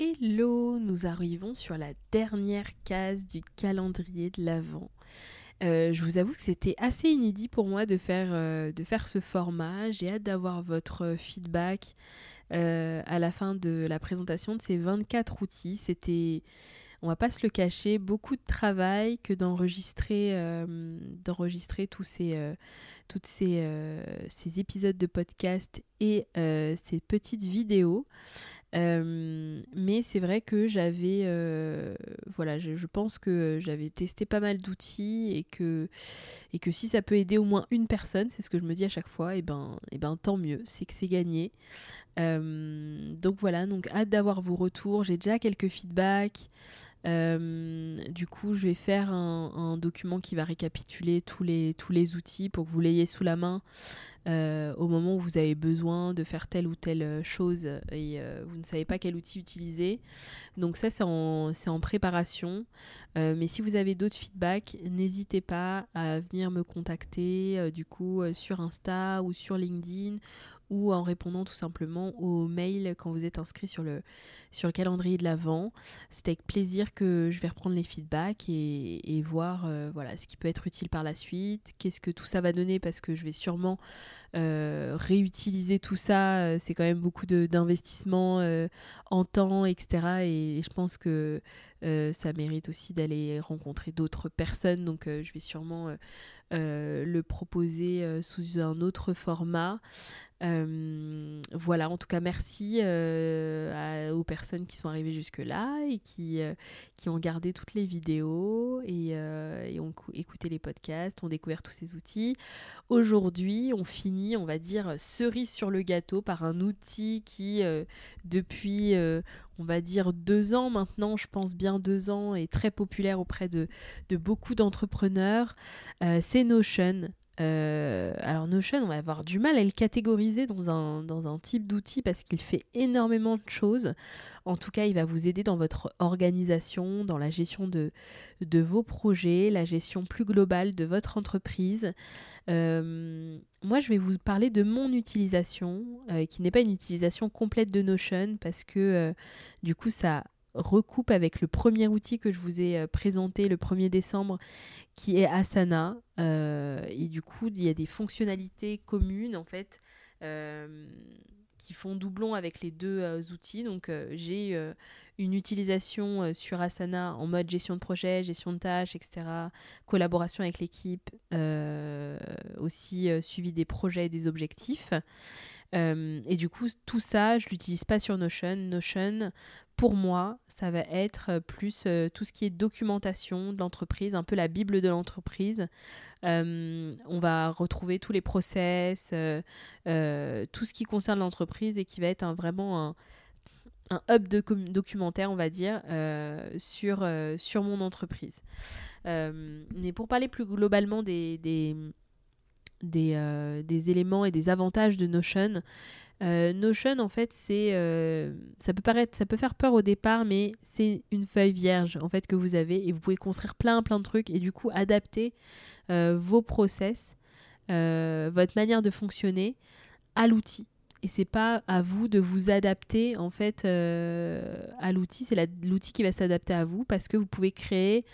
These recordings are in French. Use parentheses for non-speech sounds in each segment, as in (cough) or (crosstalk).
Hello, nous arrivons sur la dernière case du calendrier de l'Avent. Euh, je vous avoue que c'était assez inédit pour moi de faire, euh, de faire ce format. J'ai hâte d'avoir votre feedback euh, à la fin de la présentation de ces 24 outils. C'était, on va pas se le cacher, beaucoup de travail que d'enregistrer, tous ces, ces épisodes de podcast et ces petites vidéos. Euh, mais c'est vrai que j'avais, euh, voilà, je, pense que j'avais testé pas mal d'outils et que, si ça peut aider au moins une personne, c'est ce que je me dis à chaque fois, et ben, et ben tant mieux, c'est que c'est gagné. Euh, donc voilà, donc hâte d'avoir vos retours. J'ai déjà quelques feedbacks. Euh, du coup, je vais faire un, document qui va récapituler tous les, tous les outils pour que vous l'ayez sous la main euh, au moment où vous avez besoin de faire telle ou telle chose et euh, vous ne savez pas quel outil utiliser. Donc ça, c'est en, en, préparation. mais si vous avez d'autres feedbacks, n'hésitez pas à venir me contacter du coup sur Insta ou sur LinkedIn ou en répondant tout simplement aux mails quand vous êtes inscrit sur le, calendrier de l'Avent. C'est avec plaisir que je vais reprendre les feedbacks et, voir euh, voilà, ce qui peut être utile par la suite, qu'est-ce que tout ça va donner parce que je vais sûrement euh, réutiliser tout ça. Euh, c'est quand même beaucoup d'investissement en temps, etc. Et, je pense que ça mérite aussi d'aller rencontrer d'autres personnes. Donc je vais sûrement le proposer sous un autre format. Euh, voilà, en tout cas, merci euh, aux personnes qui sont arrivées jusque-là et qui, euh, qui ont gardé toutes les vidéos et, et, ont écouté les podcasts, ont découvert tous ces outils. Aujourd'hui, on finit, on va dire, cerise sur le gâteau par un outil qui, depuis, on va dire, deux ans maintenant, je pense bien deux ans, est très populaire auprès de, de beaucoup d'entrepreneurs. C'est Notion. Euh, alors Notion, on va avoir du mal à le catégoriser dans un, dans un type d'outil parce qu'il fait énormément de choses. En tout cas, il va vous aider dans votre organisation, dans la gestion de, de vos projets, la gestion plus globale de votre entreprise. Euh, moi, je vais vous parler de mon utilisation, euh, qui n'est pas une utilisation complète de Notion parce que du coup, ça recoupe avec le premier outil que je vous ai euh, présenté le 1er décembre, qui est Asana. Euh, et du coup, il y a des fonctionnalités communes, en fait, euh, qui font doublon avec les deux outils. Donc, j'ai une utilisation sur Asana en mode gestion de projet, gestion de tâches, etc., collaboration avec l'équipe, aussi suivi des projets et des objectifs. Et du coup, tout ça, je l'utilise pas sur Notion. Notion, pour moi, ça va être euh, plus euh, tout ce qui est documentation de l'entreprise, un peu la Bible de l'entreprise. Euh, on va retrouver tous les process, tout ce qui concerne l'entreprise et qui va être un, vraiment un, hub de documentaire, on va dire, sur, sur mon entreprise. mais pour parler plus globalement des, des éléments et des avantages de Notion, euh, Notion, en fait, c'est, euh, ça peut paraître, ça peut faire peur au départ, mais c'est une feuille vierge en fait que vous avez et vous pouvez construire plein plein de trucs et du coup adapter euh, vos process, votre manière de fonctionner à l'outil. Et c'est pas à vous de vous adapter en fait à l'outil, c'est l'outil qui va s'adapter à vous parce que vous pouvez créer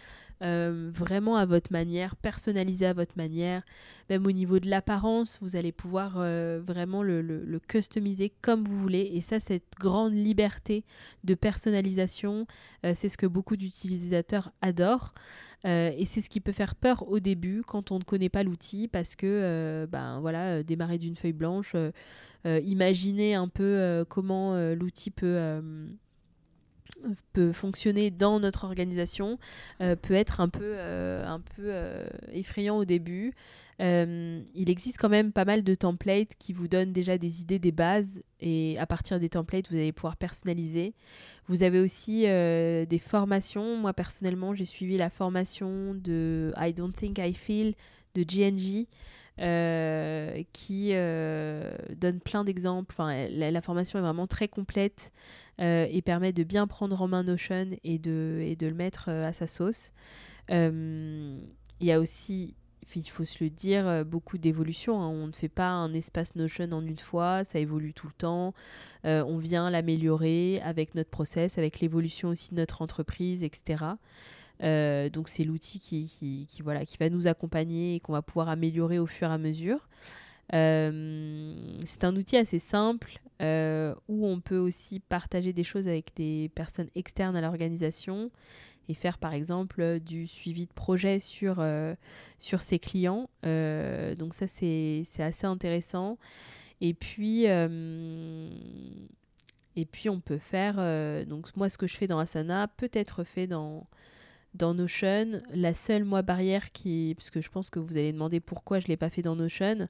euh, vraiment à votre manière, personnalisé à votre manière. Même au niveau de l'apparence, vous allez pouvoir euh, vraiment le, customiser comme vous voulez. Et ça, cette grande liberté de personnalisation, euh, c'est ce que beaucoup d'utilisateurs adorent. et c'est ce qui peut faire peur au début quand on ne connaît pas l'outil parce que ben voilà démarrer d'une feuille blanche, imaginer un peu comment l'outil peut peut fonctionner dans notre organisation euh, peut être un peu, euh, un peu euh, effrayant au début. il existe quand même pas mal de templates qui vous donnent déjà des idées, des bases, et à partir des templates, vous allez pouvoir personnaliser. Vous avez aussi des formations. Moi, personnellement, j'ai suivi la formation de I Don't Think I Feel de GNG. Euh, qui euh, donne plein d'exemples. Enfin, la, formation est vraiment très complète euh, et permet de bien prendre en main Notion et de, de le mettre à sa sauce. Il y a aussi il faut se le dire, beaucoup d'évolution. Hein. On ne fait pas un espace Notion en une fois, ça évolue tout le temps. on vient l'améliorer avec notre process, avec l'évolution aussi de notre entreprise, etc. Euh, donc c'est l'outil qui, voilà, qui va nous accompagner et qu'on va pouvoir améliorer au fur et à mesure. Euh, c'est un outil assez simple euh, où on peut aussi partager des choses avec des personnes externes à l'organisation et faire par exemple du suivi de projet sur, sur ses clients. donc ça c'est assez intéressant. Et puis, et puis on peut faire, donc moi ce que je fais dans Asana peut être fait dans, dans Notion. La seule, moi, barrière qui. Parce que je pense que vous allez demander pourquoi je l'ai pas fait dans Notion.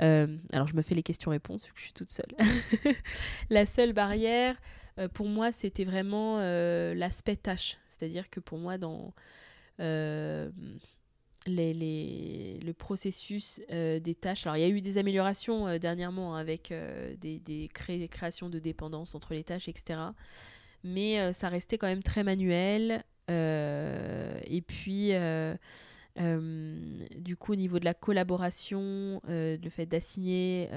Euh, alors, je me fais les questions-réponses, vu que je suis toute seule. (laughs) la seule barrière, euh, pour moi, c'était vraiment euh, l'aspect tâche. C'est-à-dire que pour moi, dans. Les, le processus des tâches. Alors, il y a eu des améliorations dernièrement hein, avec des, des créations de dépendance entre les tâches, etc. Mais ça restait quand même très manuel. Euh, et puis, euh, euh, du coup, au niveau de la collaboration, le fait d'assigner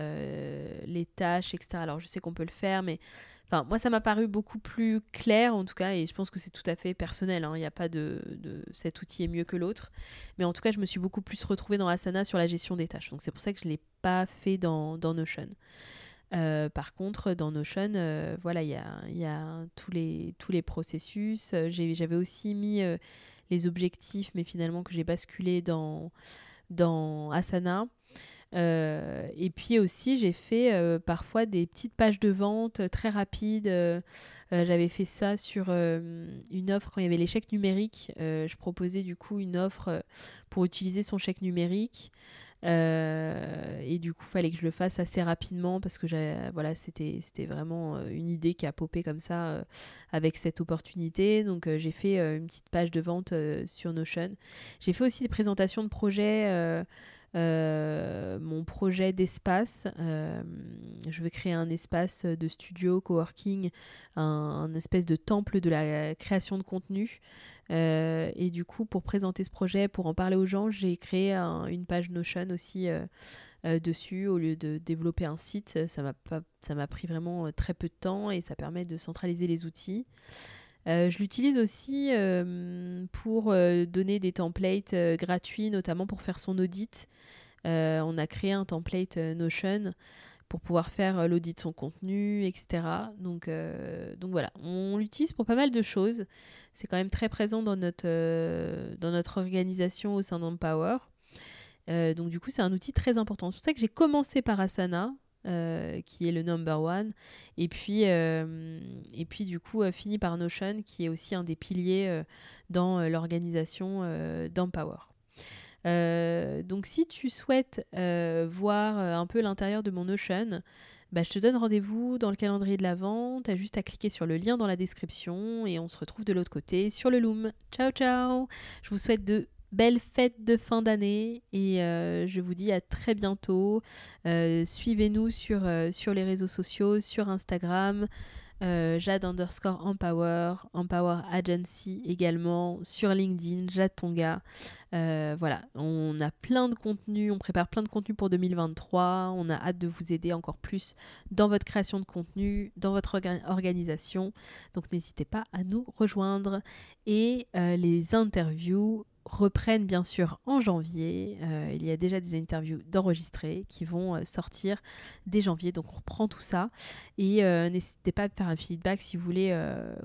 les tâches, etc. Alors, je sais qu'on peut le faire, mais enfin, moi, ça m'a paru beaucoup plus clair, en tout cas, et je pense que c'est tout à fait personnel. Hein. Il n'y a pas de, cet outil est mieux que l'autre, mais en tout cas, je me suis beaucoup plus retrouvée dans Asana sur la gestion des tâches. Donc, c'est pour ça que je ne l'ai pas fait dans Notion. Euh, par contre, dans Notion, euh, voilà, il y a, tous, les, tous les processus. Euh, j'avais aussi mis les objectifs, mais finalement que j'ai basculé dans, dans Asana. Et puis aussi, j'ai fait parfois des petites pages de vente très rapides. J'avais fait ça sur une offre quand il y avait les chèques numériques. je proposais du coup une offre pour utiliser son chèque numérique. Euh, et du coup, il fallait que je le fasse assez rapidement parce que voilà, c'était vraiment euh, une idée qui a popé comme ça euh, avec cette opportunité. Donc, j'ai fait une petite page de vente sur Notion. J'ai fait aussi des présentations de projets euh, mon projet d'espace. Euh, je veux créer un espace de studio, coworking, un, espèce de temple de la création de contenu. Euh, et du coup, pour présenter ce projet, pour en parler aux gens, j'ai créé une page Notion aussi dessus au lieu de développer un site. Ça m'a pris vraiment très peu de temps et ça permet de centraliser les outils. Je l'utilise aussi pour donner des templates gratuits, notamment pour faire son audit. on a créé un template Notion pour pouvoir faire l'audit de son contenu, etc. Donc, voilà, on l'utilise pour pas mal de choses. C'est quand même très présent dans notre organisation au sein d'Empower. donc du coup, c'est un outil très important. C'est pour ça que j'ai commencé par Asana, euh, qui est le number one. Et puis, euh, du coup, euh, fini par Notion, qui est aussi un des piliers dans l'organisation d'Empower. donc si tu souhaites voir un peu l'intérieur de mon Notion, bah, je te donne rendez-vous dans le calendrier de l'Avent. Tu as juste à cliquer sur le lien dans la description et on se retrouve de l'autre côté sur le Loom. Ciao ciao Je vous souhaite de belle fête de fin d'année et euh, je vous dis à très bientôt. Euh, suivez-nous sur, euh, sur les réseaux sociaux, sur Instagram, Jade underscore Empower, Empower Agency également, sur LinkedIn, Jade Tonga. voilà, on a plein de contenu, on prépare plein de contenu pour 2023. On a hâte de vous aider encore plus dans votre création de contenu, dans votre organisation. Donc n'hésitez pas à nous rejoindre. Et les interviews reprennent bien sûr en janvier. Euh, il y a déjà des interviews d'enregistrés qui vont euh, sortir dès janvier, donc on reprend tout ça. Et euh, n'hésitez pas à faire un feedback si vous voulez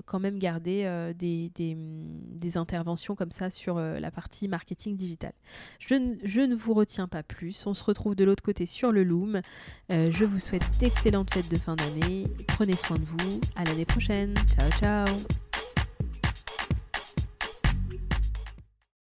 quand même garder des, interventions comme ça sur la partie marketing digital. Je, je, ne vous retiens pas plus, on se retrouve de l'autre côté sur le Loom. je vous souhaite d'excellentes fêtes de fin d'année, prenez soin de vous, à l'année prochaine, ciao ciao